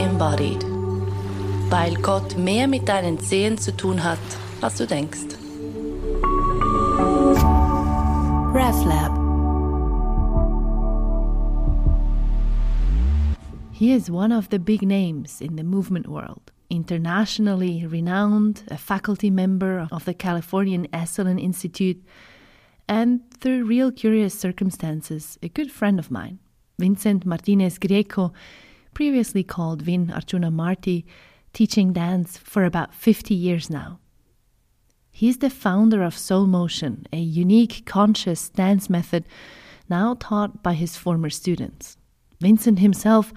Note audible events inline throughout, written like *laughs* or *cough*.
embodied. Weil Gott mehr mit deinen Zehen zu tun hat, als du denkst. RevLab He is one of the big names in the movement world. Internationally renowned, a faculty member of the Californian Esalen Institute, and through real curious circumstances, a good friend of mine. Vincent Martinez Grieco, previously called Vinn Arjuna Marti, teaching dance for about 50 years now. He's the founder of Soul Motion, a unique conscious dance method now taught by his former students. Vincent himself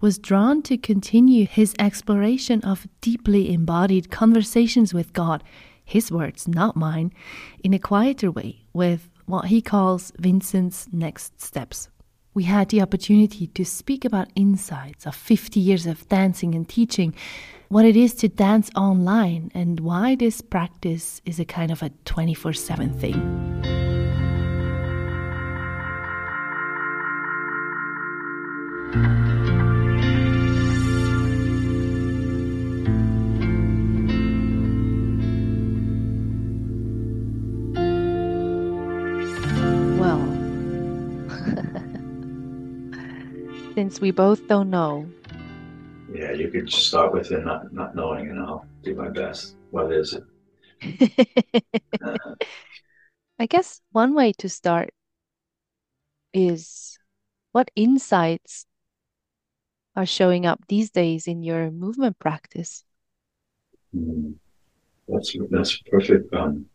was drawn to continue his exploration of deeply embodied conversations with God, his words, not mine, in a quieter way, with what he calls Vincent's next steps. We had the opportunity to speak about insights of 50 years of dancing and teaching, what it is to dance online, and why this practice is a kind of a 24 7 thing. Since we both don't know. Yeah, you could start with it not, not knowing, and I'll do my best. What is it? *laughs* I guess one way to start is what insights are showing up these days in your movement practice? Mm, that's that's perfect um,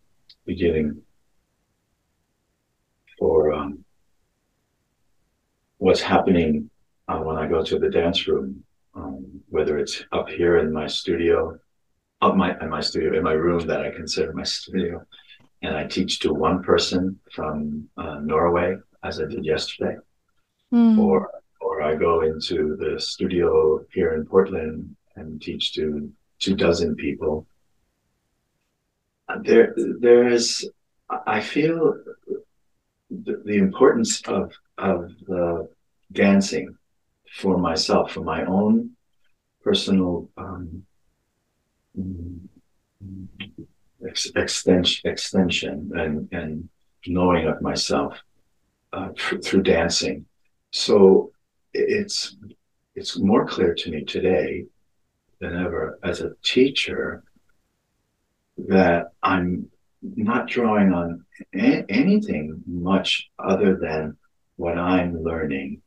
beginning for um, what's happening uh, when I go to the dance room, um, whether it's up here in my studio, up my in my studio in my room that I consider my studio, and I teach to one person from uh, Norway as I did yesterday, mm. or or I go into the studio here in Portland and teach to two dozen people. Uh, there, there is. I feel the, the importance of of the dancing for myself, for my own personal um, ex- extension, extension and, and knowing of myself uh, through dancing. So it's it's more clear to me today than ever as a teacher that I'm not drawing on a- anything much other than what I'm learning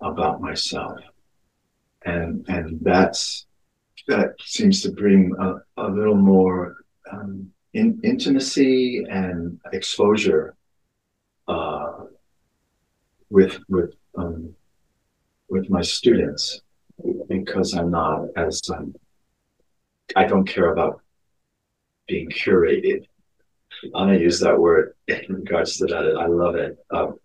about myself. And, and that's, that seems to bring a, a little more um, in, intimacy and exposure uh, with, with, um, with my students because I'm not as, um, I don't care about being curated. I'm gonna use that word in regards to that. I love it. Um,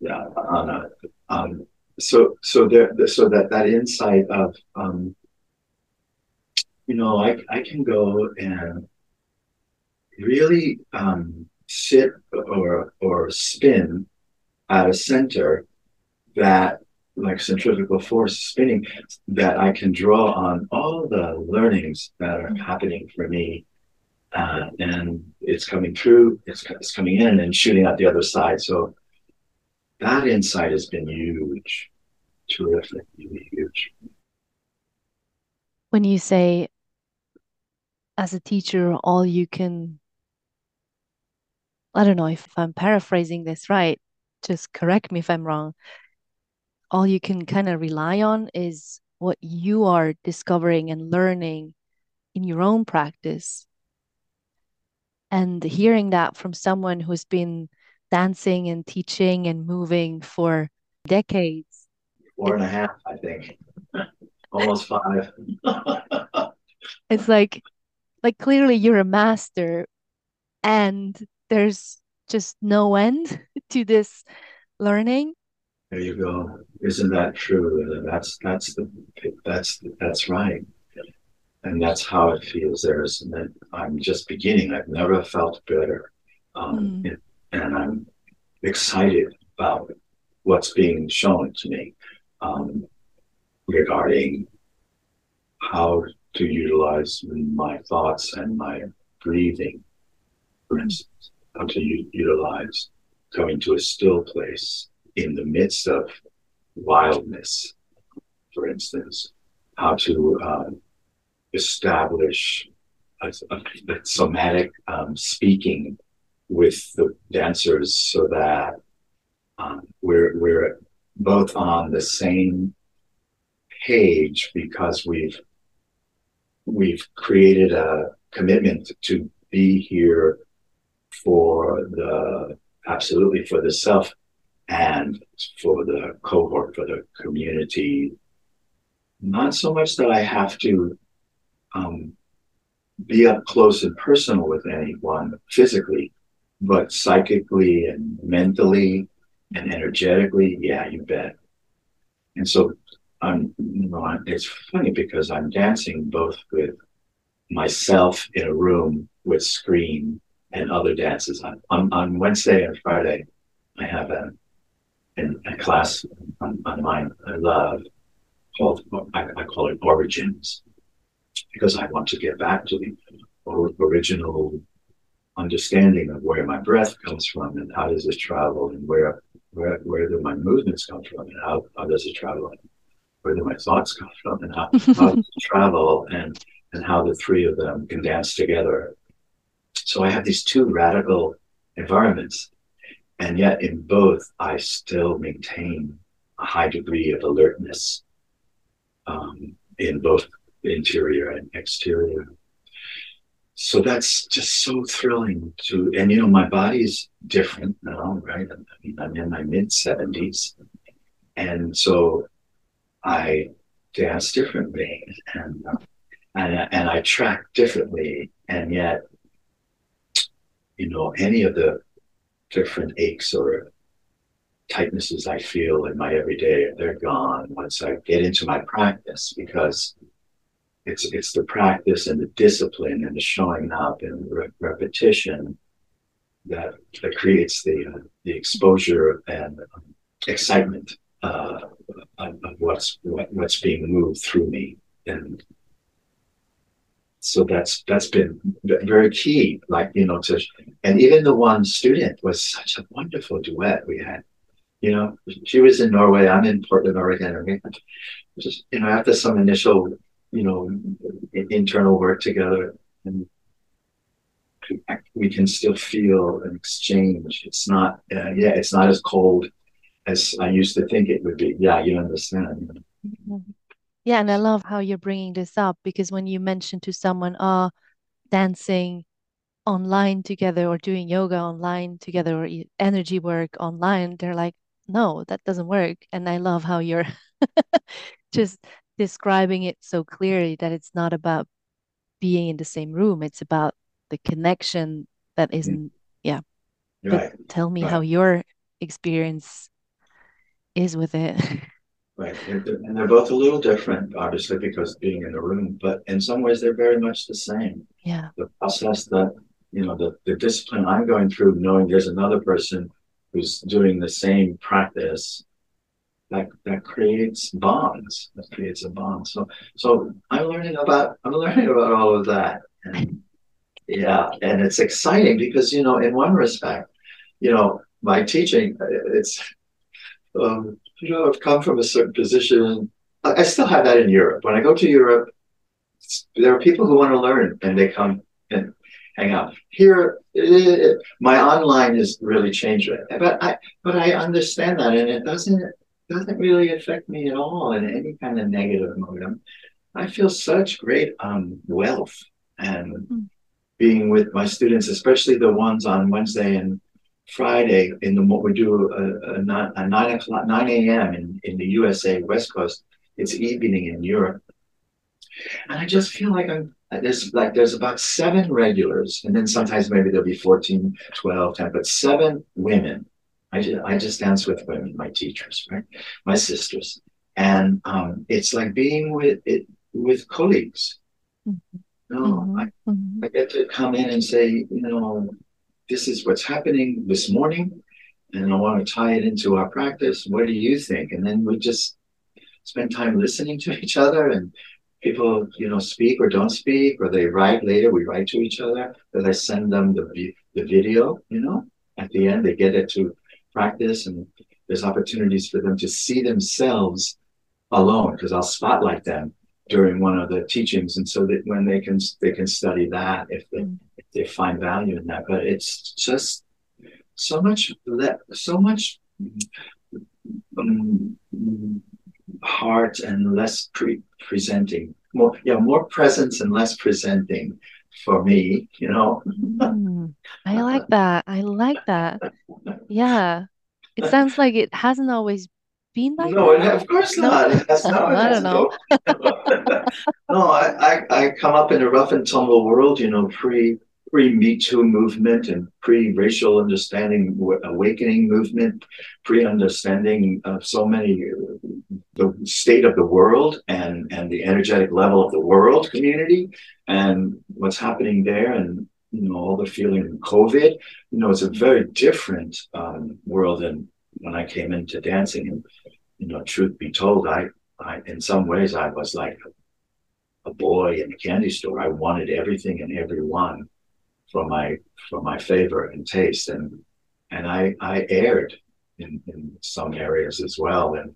yeah, Anna. Um, so so there so that that insight of um, you know I I can go and really um, sit or or spin at a center that like centrifugal force spinning that I can draw on all the learnings that are happening for me uh, and it's coming through it's, it's coming in and shooting out the other side. So that insight has been huge, terrific, huge. When you say, as a teacher, all you can, I don't know if I'm paraphrasing this right, just correct me if I'm wrong. All you can kind of rely on is what you are discovering and learning in your own practice. And hearing that from someone who's been dancing and teaching and moving for decades. Four and a half, I think. Almost five. *laughs* it's like like clearly you're a master and there's just no end *laughs* to this learning. There you go. Isn't that true? That's that's the that's that's right. And that's how it feels. There's I'm just beginning. I've never felt better um, mm and I'm excited about what's being shown to me um, regarding how to utilize my thoughts and my breathing, for instance, how to u- utilize coming to a still place in the midst of wildness, for instance, how to uh, establish a, a, a somatic um, speaking with the dancers so that um, we're we're both on the same page because we've we've created a commitment to be here for the absolutely for the self and for the cohort for the community. Not so much that i have to um, be up close and personal with anyone physically but psychically and mentally and energetically yeah you bet and so I'm, you know, it's funny because I'm dancing both with myself in a room with screen and other dances. On, on, on Wednesday and Friday, I have a, a class on, on mine I love called, I, I call it Origins, because I want to get back to the original understanding of where my breath comes from and how does it travel and where where where do my movements come from and how, how does it travel and where do my thoughts come from and how, *laughs* how travel and and how the three of them can dance together. So I have these two radical environments, and yet in both I still maintain a high degree of alertness um, in both interior and exterior. So that's just so thrilling to, and you know, my body's different now, right? I mean, I'm in my mid 70s. And so I dance differently and and and I track differently, and yet, you know, any of the different aches or tightnesses I feel in my everyday, they're gone once I get into my practice because it's it's the practice and the discipline and the showing up and re- repetition that that creates the uh, the exposure and um, excitement uh, of, of what's what, what's being moved through me. And so that's that's been very key like you know to and even the one student was such a wonderful duet we had. You know she was in norway i'm in portland oregon just you know after some initial you know internal work together and we can still feel an exchange it's not uh, yeah it's not as cold as i used to think it would be yeah you understand mm-hmm. Yeah, and I love how you're bringing this up because when you mention to someone, oh, dancing online together or doing yoga online together or energy work online, they're like, no, that doesn't work. And I love how you're *laughs* just describing it so clearly that it's not about being in the same room, it's about the connection that mm-hmm. isn't, yeah. Right. But tell me right. how your experience is with it. *laughs* Right. And they're both a little different, obviously, because being in the room, but in some ways they're very much the same. Yeah. The process that, you know, the, the discipline I'm going through, knowing there's another person who's doing the same practice, that that creates bonds. That creates a bond. So so I'm learning about I'm learning about all of that. And yeah, and it's exciting because, you know, in one respect, you know, my teaching, it's um, you know, I've come from a certain position. I, still have that in Europe. When I go to Europe, there are people who want to learn and they come and hang out. Here, it, my online is really changed, but I but I understand that, and it doesn't doesn't really affect me at all in any kind of negative mode. I feel such great um, wealth and mm. being with my students, especially the ones on Wednesday and Friday in the we do a, a, nine, a nine o'clock nine a.m. in in the USA West Coast. It's evening in Europe, and I just feel like I'm there's like there's about seven regulars, and then sometimes maybe there'll be 14, 12, 10, but seven women. I just, I just dance with women, my teachers, right, my sisters, and um, it's like being with it with colleagues. Mm-hmm. No, mm-hmm. I, mm-hmm. I get to come in and say, you know, this is what's happening this morning, and I want to tie it into our practice. What do you think? And then we just spend time listening to each other and people, you know, speak or don't speak, or they write later. We write to each other. That I send them the the video. You know, at the end they get it to practice, and there's opportunities for them to see themselves alone because I'll spotlight them during one of the teachings, and so that when they can they can study that if they mm. if they find value in that. But it's just so much that so much um, heart and less pre- presenting. More yeah more presence and less presenting for me you know? Mm, i like that. I like that *laughs* yeah it sounds like it hasn't always been like no that? It, of course not no. That's not *laughs* i don't know *laughs* no I, *laughs* I i come up in a rough and tumble world you know pre pre-Me Too movement and pre-racial understanding awakening movement, pre-understanding of so many the state of the world and and the energetic level of the world community and what's happening there and you know all the feeling of COVID. You know, it's a very different um, world than when I came into dancing. And you know, truth be told, I I in some ways I was like a boy in a candy store. I wanted everything and everyone for my for my favor and taste and and I I erred in, in some areas as well and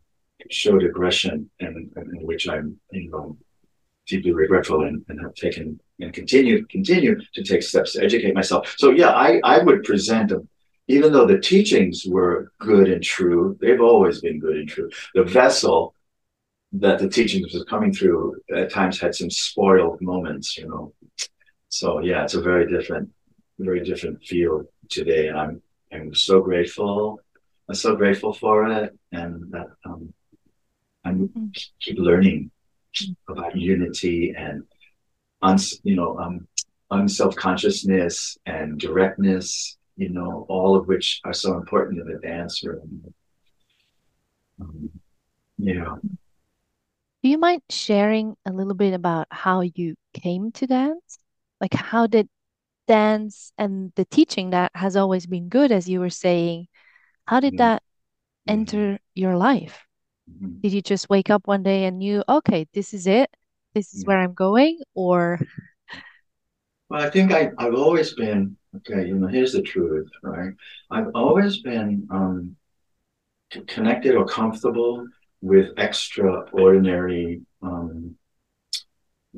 showed aggression and in, in, which I'm you know deeply regretful and, and have taken and continue continue to take steps to educate myself. So yeah, I I would present them even though the teachings were good and true, they've always been good and true. The vessel that the teachings was coming through at times had some spoiled moments, you know, so yeah, it's a very different, very different field today, and I'm I'm so grateful. I'm so grateful for it, and that um, I'm keep learning about unity and you know, um, unself consciousness and directness. You know, all of which are so important in the dance room. Um, yeah. Do you mind sharing a little bit about how you came to dance? like how did dance and the teaching that has always been good as you were saying how did mm-hmm. that mm-hmm. enter your life mm-hmm. did you just wake up one day and knew okay this is it this is where i'm going or well i think I, i've always been okay you know here's the truth right i've always been um, connected or comfortable with extraordinary um,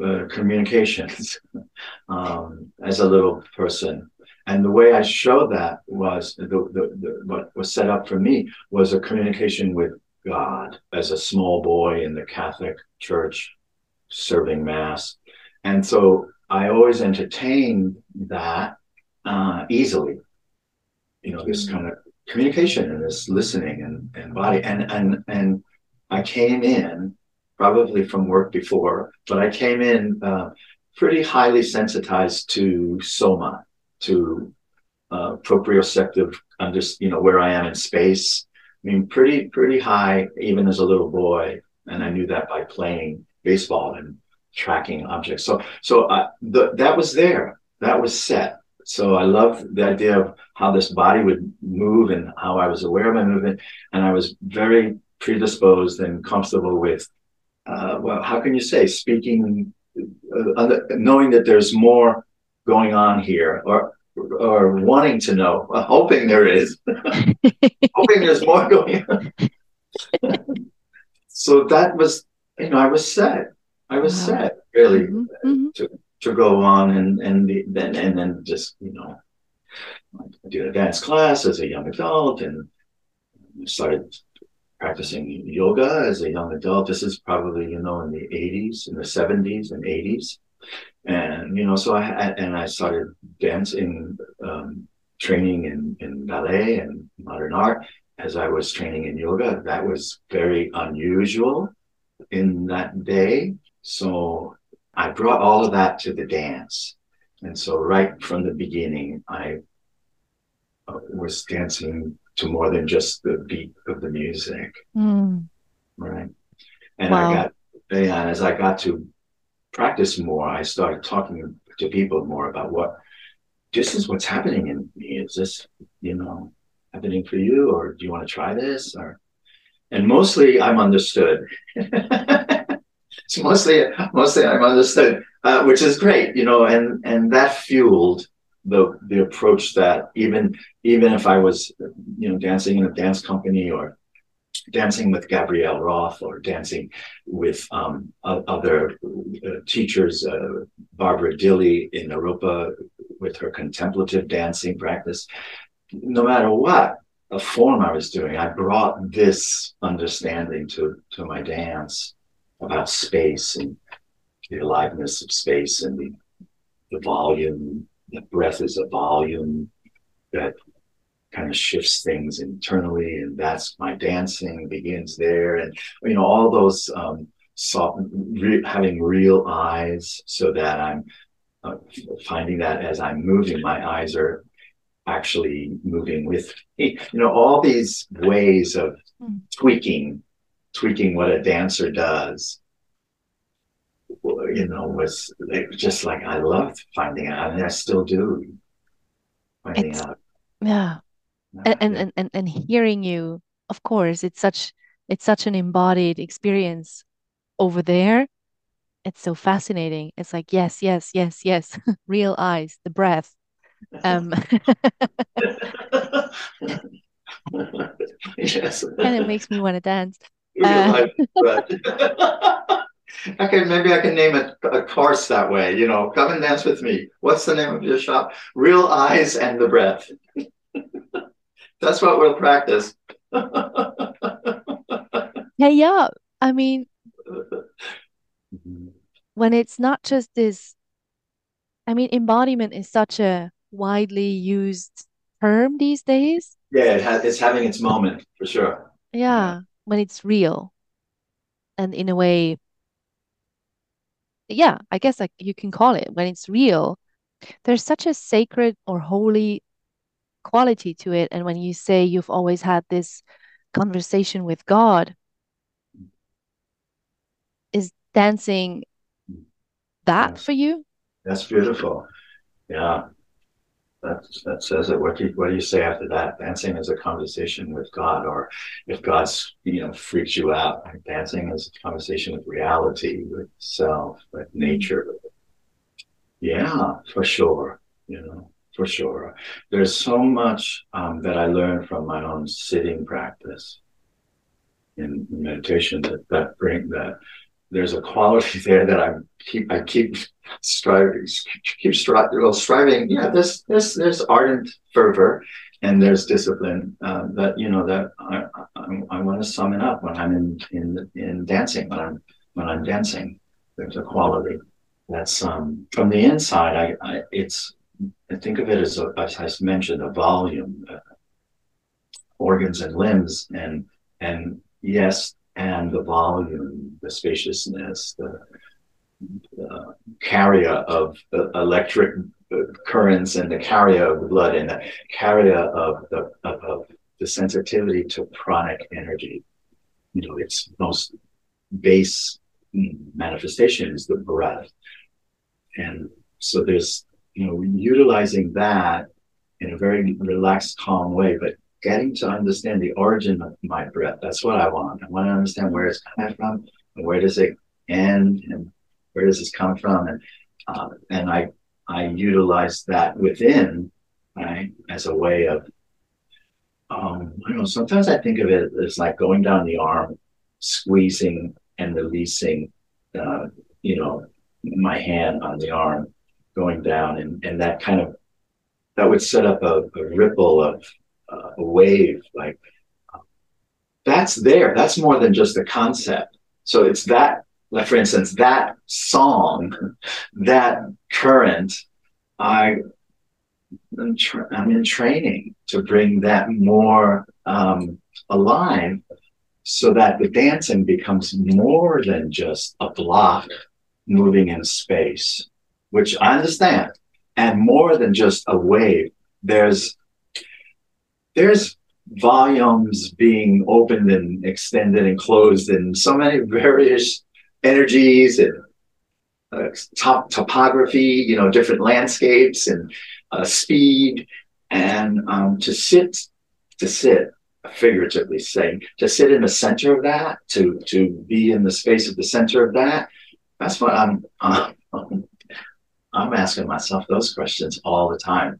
uh, communications *laughs* um, as a little person. And the way I showed that was the, the, the, what was set up for me was a communication with God as a small boy in the Catholic Church serving Mass. And so I always entertained that uh, easily, you know, this kind of communication and this listening and, and body. And, and, and I came in probably from work before, but I came in uh, pretty highly sensitized to soma, to uh, proprioceptive, under, you know, where I am in space. I mean, pretty, pretty high, even as a little boy. And I knew that by playing baseball and tracking objects. So, so uh, the, that was there. That was set. So I loved the idea of how this body would move and how I was aware of my movement. And I was very predisposed and comfortable with uh, well, how can you say speaking, uh, knowing that there's more going on here, or or wanting to know, *laughs* hoping there is, *laughs* hoping there's more going on. *laughs* so that was, you know, I was set. I was wow. set really mm-hmm. mm-hmm. to to go on and and the, then and then just you know, I did a dance class as a young adult and started practicing yoga as a young adult. This is probably, you know, in the 80s, in the 70s and 80s. And, you know, so I, and I started dancing, um, training in, in ballet and modern art as I was training in yoga. That was very unusual in that day. So I brought all of that to the dance. And so right from the beginning, I uh, was dancing to more than just the beat of the music. Mm. Right. And wow. I got, and as I got to practice more, I started talking to people more about what this is what's happening in me. Is this, you know, happening for you, or do you want to try this? Or, and mostly I'm understood. *laughs* it's mostly mostly I'm understood, uh, which is great, you know, and and that fueled the the approach that even even if I was you know dancing in a dance company or dancing with Gabrielle Roth or dancing with um, other uh, teachers, uh, Barbara Dilley in Europa with her contemplative dancing practice. No matter what a form I was doing, I brought this understanding to to my dance about space and the aliveness of space and the, the volume. The breath is a volume that kind of shifts things internally, and that's my dancing begins there, and you know all those um, soft, re- having real eyes, so that I'm uh, finding that as I'm moving, my eyes are actually moving with me. You know all these ways of hmm. tweaking, tweaking what a dancer does you know, was just like I loved finding out. I mean, I still do finding it's, out. Yeah. And, and, and, and, and hearing you, of course, it's such it's such an embodied experience over there. It's so fascinating. It's like, yes, yes, yes, yes. *laughs* Real eyes, the breath. Um *laughs* yes. And it makes me want to dance. *laughs* Uh, *laughs* Okay, maybe I can name a, a course that way. You know, come and dance with me. What's the name of your shop? Real Eyes and the Breath. That's what we'll practice. hey, yeah. I mean, when it's not just this, I mean, embodiment is such a widely used term these days. Yeah, it has, it's having its moment for sure. Yeah, yeah, when it's real and in a way yeah, I guess like you can call it when it's real, there's such a sacred or holy quality to it. And when you say you've always had this conversation with God, is dancing that yes. for you? That's beautiful. Yeah that that says it. What do you, what do you say after that? Dancing is a conversation with God, or if God's you know freaks you out, dancing is a conversation with reality, with self, with nature. Yeah, for sure. You know, for sure. There's so much um, that I learned from my own sitting practice in meditation that that bring that there's a quality there that I keep I keep striving keep stri- well, striving. Yeah, there's there's there's ardent fervor and there's discipline uh, that you know that I, I, I want to sum it up when I'm in in in dancing when I'm when I'm dancing. There's a quality that's um, from the inside. I, I it's I think of it as a, as I mentioned a volume, uh, organs and limbs, and and yes, and the volume, the spaciousness, the, the carrier of the electric currents and the carrier of the blood and the carrier of the, of, of the sensitivity to pranic energy. You know, its most base manifestation is the breath. And so there's, you know, utilizing that in a very relaxed, calm way, but getting to understand the origin of my breath. That's what I want. I want to understand where it's coming from and where does it end and where does this come from and uh, and I I utilize that within right as a way of um, know. Sometimes I think of it as like going down the arm, squeezing and releasing, uh, you know, my hand on the arm, going down, and and that kind of that would set up a, a ripple of uh, a wave like that's there that's more than just a concept so it's that like for instance that song that current i I'm, tra- I'm in training to bring that more um, alive so that the dancing becomes more than just a block moving in space, which I understand, and more than just a wave. There's there's volumes being opened and extended and closed and so many various energies and uh, top topography, you know, different landscapes and uh, speed. And um, to sit, to sit figuratively saying, to sit in the center of that, to to be in the space of the center of that. That's what I'm. *laughs* Uh, I'm asking myself those questions all the time.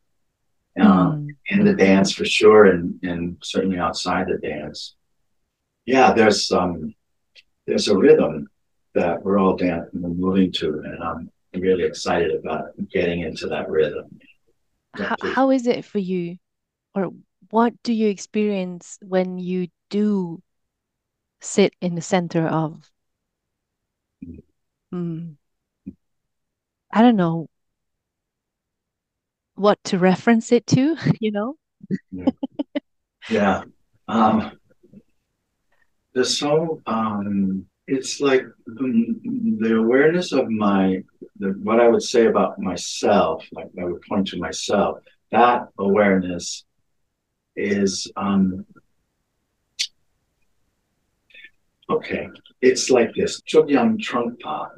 Um, mm. In the dance, for sure, and and certainly outside the dance. Yeah, there's um, there's a rhythm that we're all dancing and moving to, and I'm really excited about getting into that rhythm. How, how is it for you, or what do you experience when you do sit in the center of? Mm, I don't know what to reference it to, *laughs* you know? yeah. yeah. Um, so um, it's like the awareness of my the, what I would say about myself, like I would point to myself. That awareness is um, okay. It's like this. Chogyam Trungpa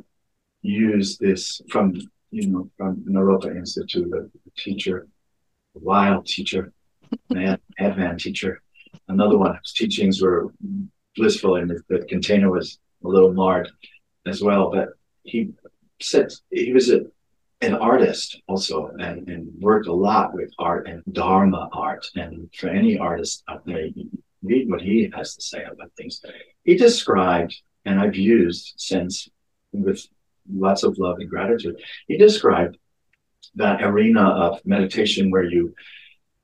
used this from you know from Naropa Institute, a teacher, a wild teacher, man, *laughs* advan teacher. Another one whose teachings were blissful and the container was a little marred as well. But he said he was a, an artist also and, and worked a lot with art and Dharma art. And for any artist out there, read what he has to say about things. He described, and I've used since with lots of love and gratitude, he described that arena of meditation where you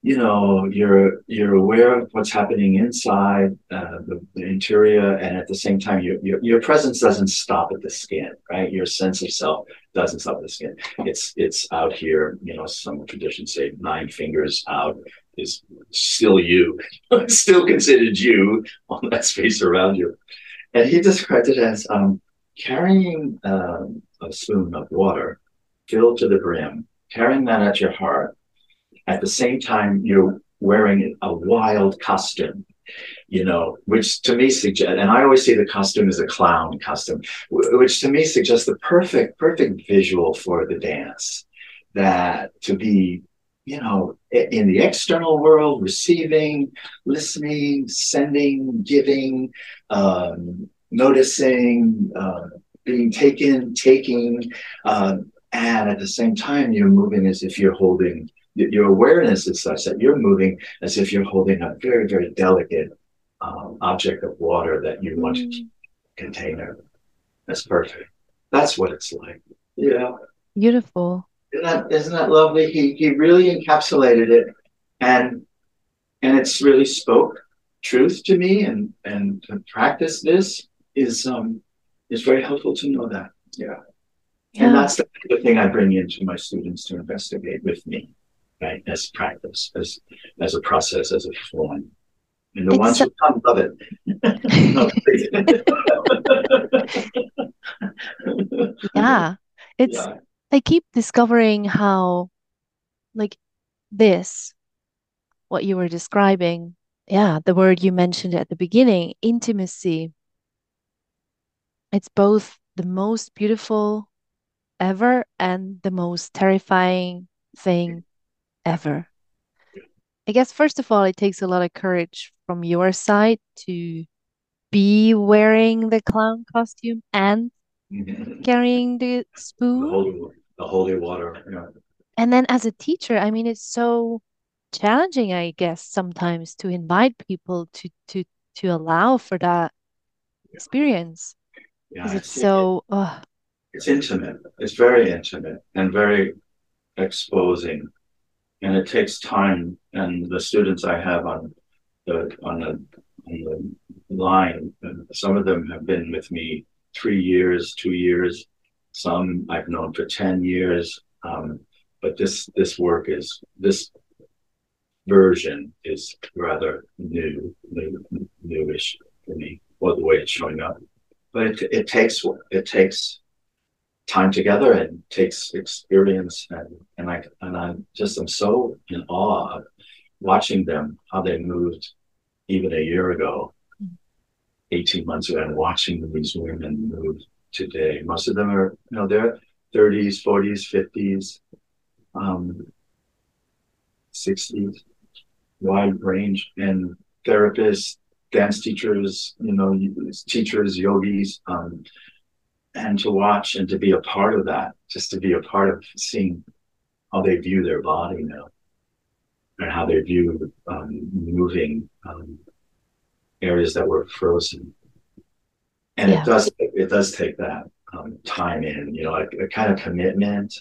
you know you're you're aware of what's happening inside uh, the, the, interior and at the same time your, your, your presence doesn't stop at the skin right? Your sense of self doesn't stop at the skin. It's it's out here you know some traditions say nine fingers out is still you *laughs* still considered you on that space around you. And he described it as um, carrying um, a spoon of water filled to the brim carrying that at your heart at the same time, you're wearing a wild costume, you know, which to me suggests, and I always see the costume as a clown costume, which to me suggests the perfect, perfect visual for the dance. That to be, you know, in the external world, receiving, listening, sending, giving, um, noticing, uh, being taken, taking, uh, and at the same time, you're moving as if you're holding your awareness is such that you're moving as if you're holding a very, very delicate um, object of water that you want to container. That's perfect. That's what it's like. Yeah. Beautiful. Isn't that isn't that lovely? He he really encapsulated it and and it's really spoke truth to me and and to practice this is um is very helpful to know that. Yeah. yeah. And that's the, the thing I bring into my students to investigate with me right? As practice, as as a process, as a form. And the it's ones who come love it. *laughs* *laughs* yeah. It's yeah. I keep discovering how like this, what you were describing, yeah, the word you mentioned at the beginning, intimacy. It's both the most beautiful ever and the most terrifying thing ever. I guess, first of all, it takes a lot of courage from your side to be wearing the clown costume and mm-hmm. carrying the spoon. The holy, the holy water. Yeah. And then as a teacher, I mean, it's so challenging, I guess, sometimes to invite people to to to allow for that yeah. experience. Yeah, it's, so uh, it's intimate. It's very intimate and very exposing and it takes time. And the students I have on the on the on the line, some of them have been with me three years, two years. Some I've known for ten years. Um, but this this work is this version is rather new, new newish for me, or the way it's showing up. But it, it takes it takes time together and takes experience and and I and I just am so in awe of watching them how they moved even a year ago, eighteen months ago, and watching these women move today. Most of them are you know they're thirties, forties, fifties, um, sixties, wide range, and therapists, dance teachers, you know, teachers, yogis, um, and to watch and to be a part of that, just to be a part of seeing how they view their body now and how they view um, moving um, areas that were frozen. And yeah. it does it does take that um, time in, you know, a, a, kind of commitment,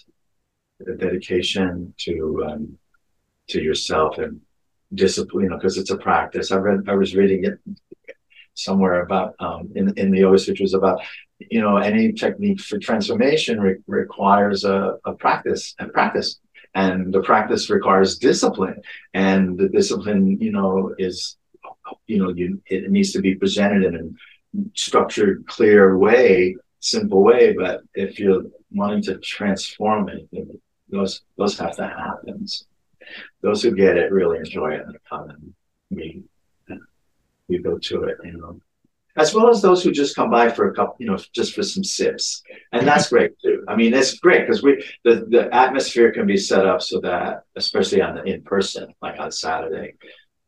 a dedication to um, to yourself and discipline, you know, because it's a practice. I read I was reading it somewhere about um, in in the OS, which was about you know any technique for transformation re- requires a, a practice and practice. And the practice requires discipline. And the discipline you know is you know you it needs to be presented in a structured clear way simple way. But if you're wanting to transform it those those have to happen those who get it really enjoy it and come and we we go to it you know. As well as those who just come by for a couple, you know, just for some sips, and that's great too. I mean, it's great because we the the atmosphere can be set up so that, especially on the in person, like on Saturday,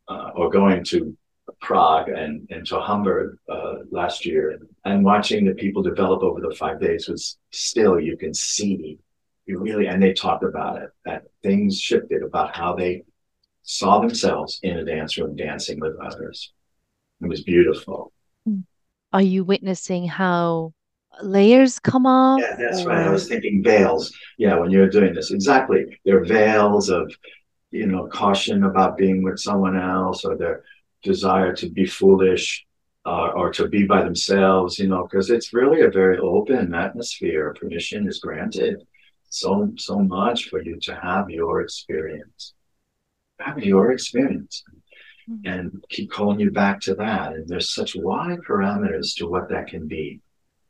uh, or going to Prague and and to Hamburg uh, last year, and watching the people develop over the five days was still you can see you really, and they talked about it that things shifted about how they saw themselves in a dance room dancing with others. It was beautiful are you witnessing how layers come off? Yeah, that's or... right. I was thinking veils. Yeah, when you're doing this, exactly. They're veils of, you know, caution about being with someone else or their desire to be foolish uh, or to be by themselves, you know, because it's really a very open atmosphere. Permission is granted so so much for you to have your experience. Have your experience. Mm-hmm. and keep calling you back to that. And there's such wide parameters to what that can be.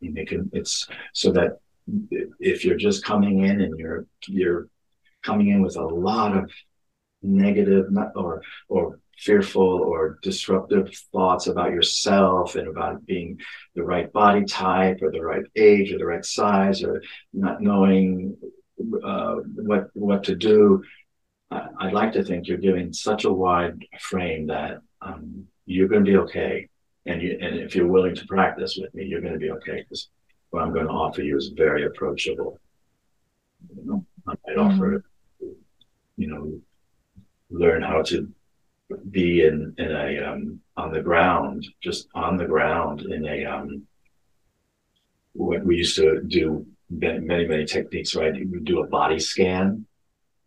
I mean, it can, it's so that if you're just coming in and you're you're coming in with a lot of negative or or fearful or disruptive thoughts about yourself and about being the right body type or the right age or the right size or not knowing uh, what what to do I'd like to think you're giving such a wide frame that um, you're going to be okay. And you, and if you're willing to practice with me, you're going to be okay because what I'm going to offer you is very approachable. You know, I might mm-hmm. offer, you know, learn how to be in in a um, on the ground, just on the ground in a um, what we used to do many many techniques, right? You would do a body scan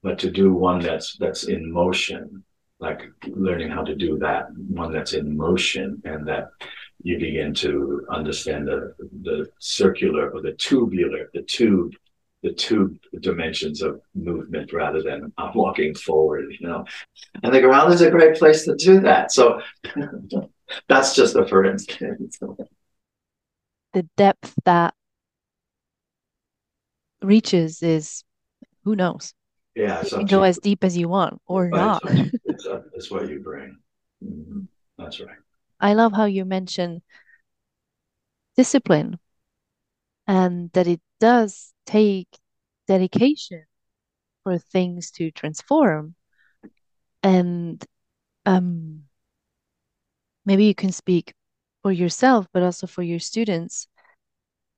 but to do one that's that's in motion like learning how to do that one that's in motion and that you begin to understand the the circular or the tubular the tube the two dimensions of movement rather than I'm walking forward, you know. And the ground is a great place to do that. So *laughs* that's just a for instance. the depth that reaches is who knows yeah, you can go as deep as you want or right, not. It's, it's, what you bring. Mm-hmm. That's right. I love how you mention discipline and that it does take dedication for things to transform. And um, maybe you can speak for yourself, but also for your students.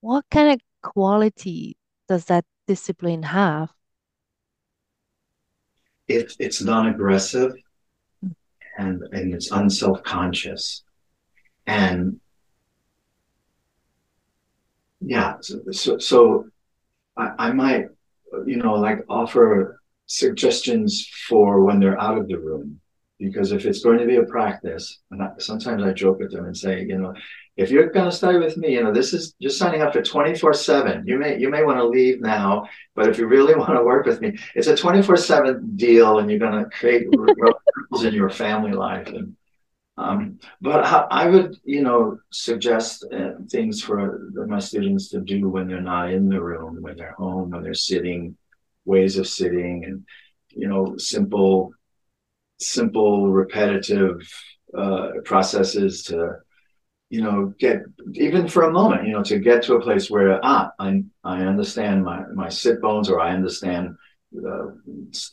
What kind of quality does that discipline have? it, it's non-aggressive and, and it's unself-conscious. And yeah, so, so, so I, I might, you know, like offer suggestions for when they're out of the room because if it's going to be a practice, and I, sometimes I joke with them and say, you know, if you're going to study with me, you know, this is just signing up for 24 seven. You may, you may want to leave now, but if you really *laughs* want to work with me, it's a 24 seven deal and you're going to create *laughs* ripples in your family life. And, um, but I, I, would, you know, suggest uh, things for my students to do when they're not in the room, when they're home, when they're sitting, ways of sitting and, you know, simple, simple, repetitive uh, processes to, you know, get even for a moment, you know, to get to a place where ah, I I understand my my sit bones, or I understand the,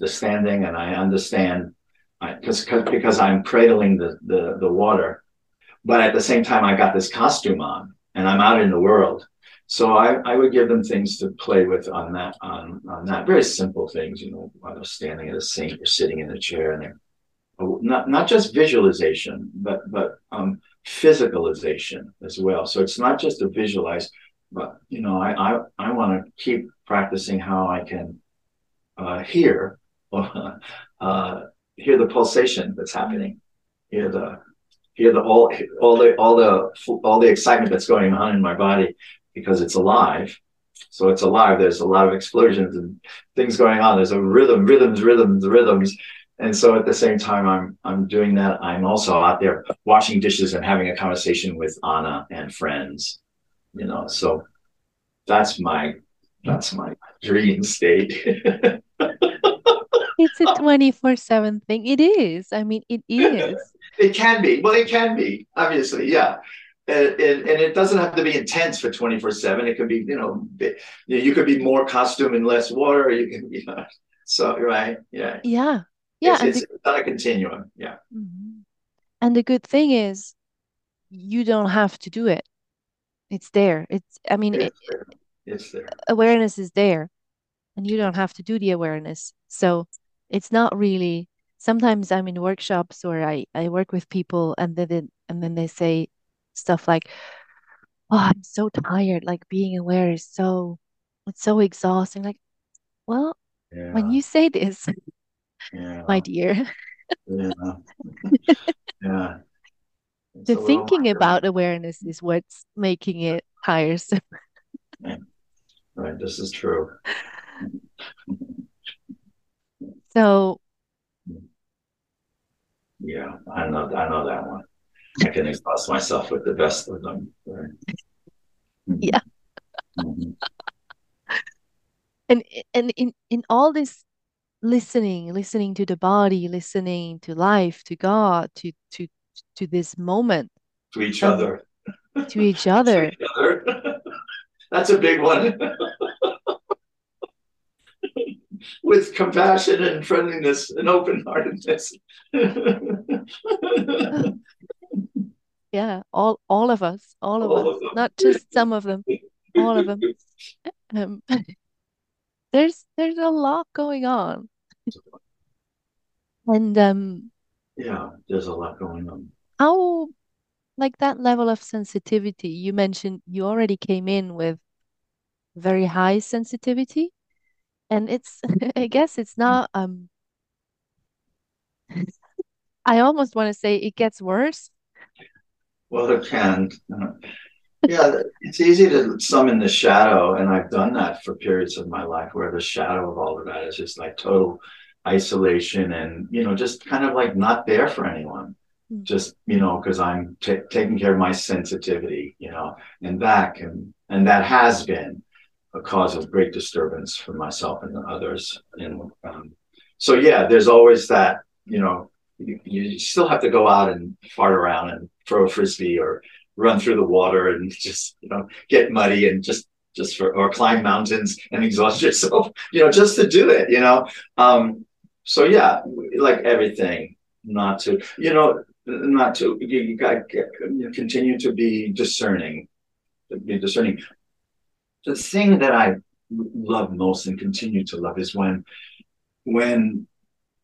the standing, and I understand because because I'm cradling the, the the water, but at the same time I got this costume on and I'm out in the world. So I, I would give them things to play with on that on on that very simple things, you know, whether standing at a sink or sitting in a chair and they're oh, not not just visualization, but but um, physicalization as well. So it's not just to visualize, but you know, I I, I want to keep practicing how I can uh, hear *laughs* uh, hear the pulsation that's happening, hear the hear the all all the all the all the excitement that's going on in my body because it's alive. So it's alive. There's a lot of explosions and things going on. There's a rhythm, rhythms, rhythms, rhythms. And so at the same time I'm I'm doing that, I'm also out there washing dishes and having a conversation with Anna and friends. You know, so that's my that's my dream state. *laughs* it's a 24 7 thing. It is. I mean, it is. *laughs* it can be. Well, it can be, obviously. Yeah. And, and, and it doesn't have to be intense for 24 7. It could be, you know, you could be more costume and less water. You can, you know, *laughs* so, right. Yeah. Yeah. Yeah. It's, it's the, not a continuum. Yeah. Mm-hmm. And the good thing is, you don't have to do it. It's there. It's, I mean, it's, it, there. it's there. Awareness is there and you don't have to do the awareness. So it's not really sometimes I'm in workshops or I, I work with people and then and then they say stuff like, Oh, I'm so tired. Like being aware is so it's so exhausting. Like, well, yeah. when you say this, *laughs* yeah. my dear. yeah. *laughs* yeah. the thinking about awareness is what's making it tiresome. *laughs* right. This is true. So yeah, I know I know that one. I can exhaust myself with the best of them. Right? Yeah. Mm-hmm. And and in in all this listening, listening to the body, listening to life, to God, to to to this moment. To each other. To each other. *laughs* to each other. *laughs* That's a big one *laughs* with compassion and friendliness and open heartedness. *laughs* yeah, all all of us, all of all us, of not just some of them, all of them. Um, *laughs* there's there's a lot going on, and um, yeah, there's a lot going on. How, like that level of sensitivity you mentioned, you already came in with very high sensitivity and it's *laughs* I guess it's not um I almost want to say it gets worse. Well, it can. yeah, it's easy to summon the shadow, and I've done that for periods of my life where the shadow of all of that is just like total isolation and you know just kind of like not there for anyone mm. just you know because i'm t- taking care of my sensitivity you know and that can and that has been a cause of great disturbance for myself and the others. And um, so, yeah, there's always that, you know, you, you, still have to go out and fart around and throw a frisbee or run through the water and *laughs* just, you know, get muddy and just, just for, or climb mountains and *laughs* exhaust yourself, you know, just to do it, you know. Um, so, yeah, like everything, not to, you know, not to, you, you got to continue to be discerning, be discerning the thing that I love most and continue to love is when when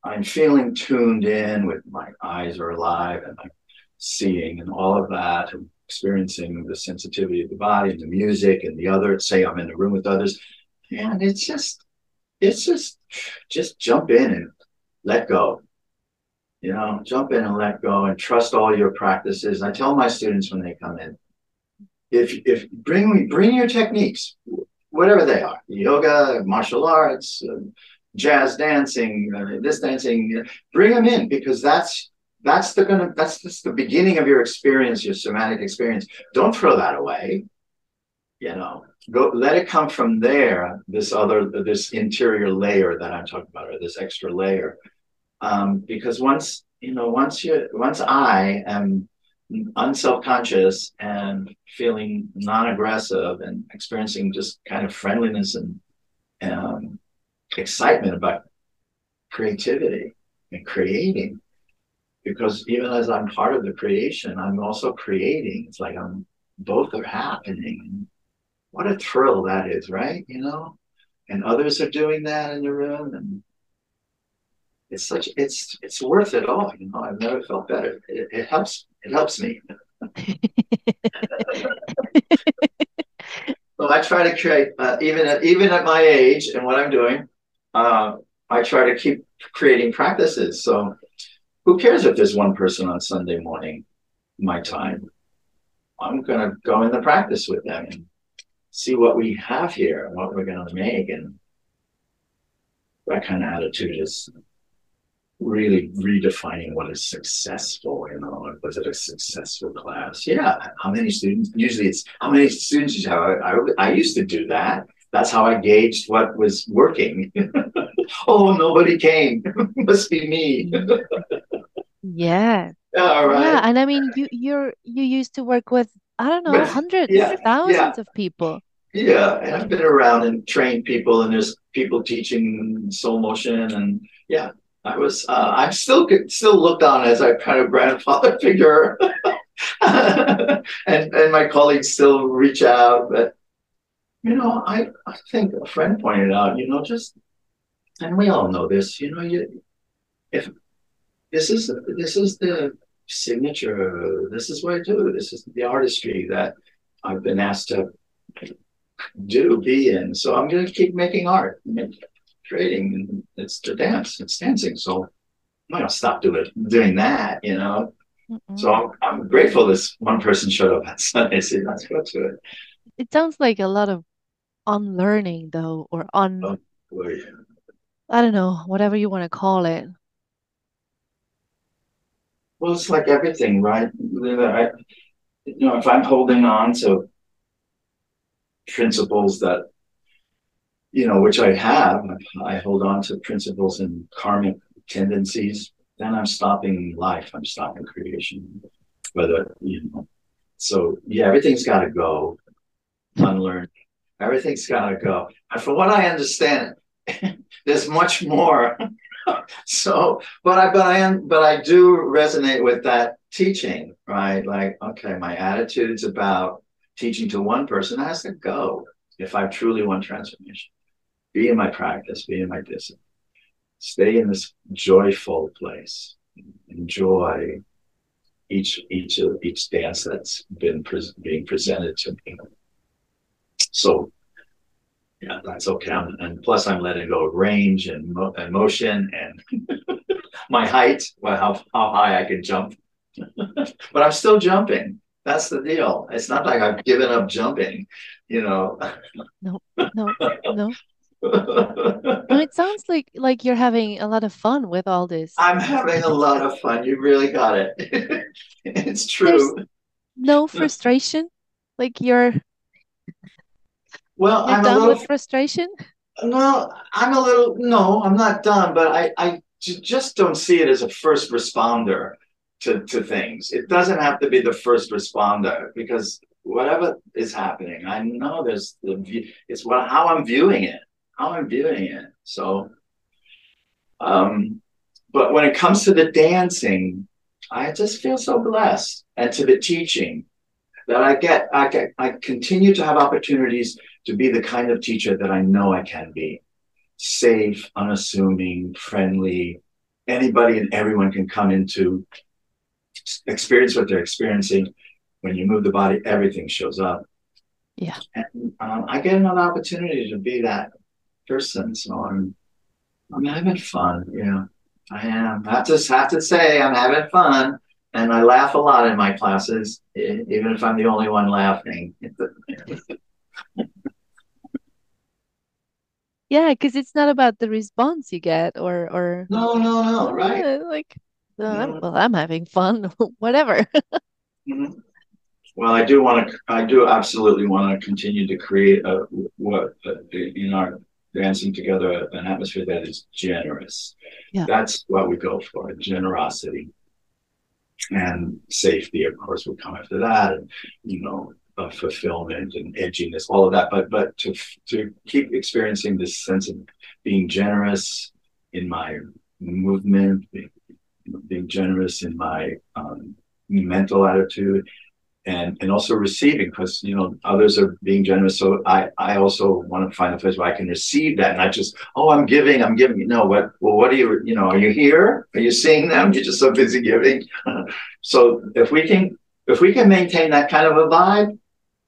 I'm feeling tuned in with my eyes are alive and I'm seeing and all of that and experiencing the sensitivity of the body and the music and the other say I'm in a room with others and it's just it's just just jump in and let go. You know jump in and let go and trust all your practices. I tell my students when they come in if if bring me bring your techniques, whatever they are, yoga, martial arts, uh, jazz dancing, uh, this dancing, bring them in because that's that's the gonna that's just the beginning of your experience, your somatic experience. Don't throw that away. You know, go let it come from there. This other this interior layer that I'm talking about, or this extra layer, um, because once you know, once you once I am unself-conscious and feeling non-aggressive and experiencing just kind of friendliness and um, excitement about creativity and creating because even as I'm part of the creation, I'm also creating. It's like I'm both are happening. What a thrill that is, right? You know, and others are doing that in the room, and it's such it's it's worth it all. You know, I've never felt better. It, it helps. It helps me. *laughs* so I try to create, uh, even at even at my age and what I'm doing, uh, I try to keep creating practices. So who cares if there's one person on Sunday morning, my time? I'm going to go in the practice with them and see what we have here and what we're going to make. And that kind of attitude is really redefining what is successful. You know, was it a successful class? Yeah. How many students? Usually it's how many students you have. I, I, I used to do that. That's how I gauged what was working. *laughs* oh, nobody came. *laughs* Must be me. *laughs* yeah. All right. Yeah, and I mean, you you're you used to work with I don't know But- hundreds, yeah, thousands yeah. of people. Yeah, and I've been around and trained people, and there's people teaching soul motion, and yeah, I was. Uh, I'm still still looked on as a kind of grandfather *laughs* figure, and and my colleagues still reach out, but you know, I I think a friend pointed out, you know, just and we all know this, you know, you if this is this is the signature, this is what I do, this is the artistry that I've been asked to do be in. So I'm going to keep making art, and. It's to dance. It's dancing. So I'm not going to stop doing doing that. You know. Mm-mm. So I'm, I'm grateful this one person showed up on *laughs* Sunday. So let's go to it. It sounds like a lot of unlearning though, or un Oh. I don't know, whatever you want to call it. Well, it's like everything, right? I, you know, if I'm holding on to principles that, you know, which I have, I hold on to principles and karmic tendencies, then I'm stopping life. I'm stopping creation. Whether, uh, you know, so yeah, everything's got to go. Unlearn. Everything's got to go. And from what I understand, *laughs* there's much more. *laughs* so, but I, but I am, but I do resonate with that teaching, right? Like, okay, my attitude's about teaching to one person has to go if I truly want transformation. Be in my practice, be in my discipline, stay in this joyful place, enjoy each each of each dance that's been pres being presented to me. So, yeah, that's okay. I'm, and plus, I'm letting go of range and, mo- and motion and *laughs* my height, well, how how high I can jump. *laughs* but I'm still jumping. That's the deal. It's not like I've given up jumping, you know. No, no, no. *laughs* It sounds like like you're having a lot of fun with all this. I'm having a lot of fun. You really got it. *laughs* it's true. No frustration? Like you're well, you're I'm done little with frustration? No, I'm a little, no, I'm not done, but I I just don't see it as a first responder to, to things. It doesn't have to be the first responder because whatever is happening, I know there's the view, it's what, how I'm viewing it, I'm doing it. So, um, but when it comes to the dancing, I just feel so blessed and to the teaching that I get, I get, I continue to have opportunities to be the kind of teacher that I know I can be safe, unassuming, friendly. Anybody and everyone can come into experience what they're experiencing. When you move the body, everything shows up. Yeah. And um, I get another opportunity to be that person. So I'm, I'm having fun. Yeah, I am. I just have to say, I'm having fun. And I laugh a lot in my classes, even if I'm the only one laughing. *laughs* Yeah, because it's not about the response you get or or No, no, no, right? Like uh, I'm, well, I'm having fun, *laughs* whatever. Mhm. Well, I do want to. I do absolutely want to continue to create a what in our dancing together an atmosphere that is generous. Yeah. That's what we go for: generosity and safety. Of course, will come after that, and you know, uh, fulfillment and edginess, all of that. But but to to keep experiencing this sense of being generous in my movement, being being generous in my um, mental attitude, and and also receiving because you know others are being generous. So I I also want to find a place where I can receive that, and not just oh I'm giving I'm giving. You know what? Well, what are you you know? Are you here? Are you seeing them? *laughs* You're just so busy giving. *laughs* so if we can if we can maintain that kind of a vibe,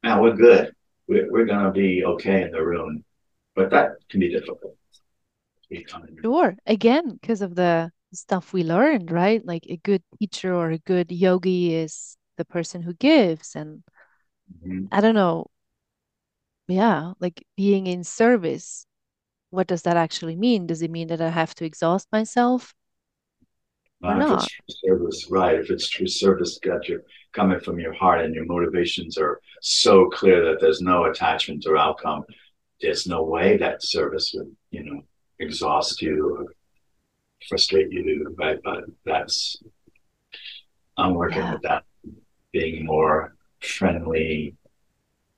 now we're good. We're, we're going to be okay in the room, but that can be difficult. Sure. Again, because of the stuff we learned, right? Like a good teacher or a good yogi is the person who gives. And mm-hmm. I don't know. Yeah, like being in service. What does that actually mean? Does it mean that I have to exhaust myself? Or uh, not? service, right. If it's true service that you're coming from your heart and your motivations are so clear that there's no attachment or outcome, there's no way that service would, you know, exhaust you or frustrate you. Right. But that's, I'm working yeah. with that, being more friendly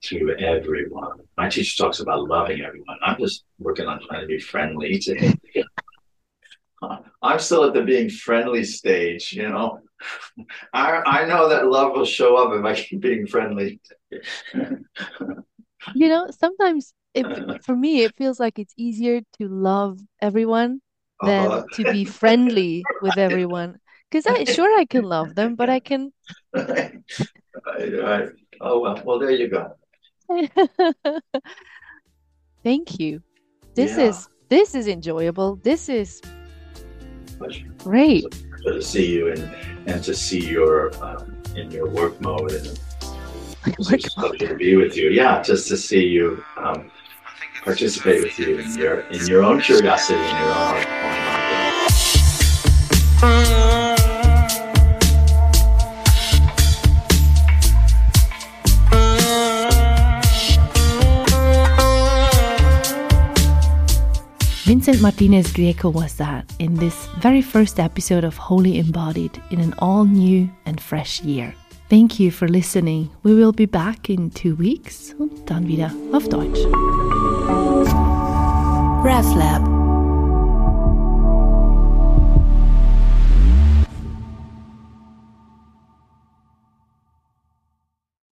to everyone. My teacher talks about loving everyone. I'm just working on trying to be friendly to *laughs* I'm still at the being friendly stage, you know. I I know that love will show up if I keep being friendly. you know, sometimes it, for me it feels like it's easier to love everyone than uh-huh. to be friendly with everyone. Because I sure I can love them, but I can. right, *laughs* right. Oh well, well there you go. *laughs* Thank you. This yeah. is this is enjoyable. This is pleasure. Great. to see you and and to see your um, in your work mode and it's a pleasure to be with you. Yeah, just to see you um, participate with you in your in your own curiosity and your own, own Vincent Martinez Grieco was that in this very first episode of Holy Embodied in an all new and fresh year. Thank you for listening. We will be back in two weeks und dann wieder auf Deutsch. RefLab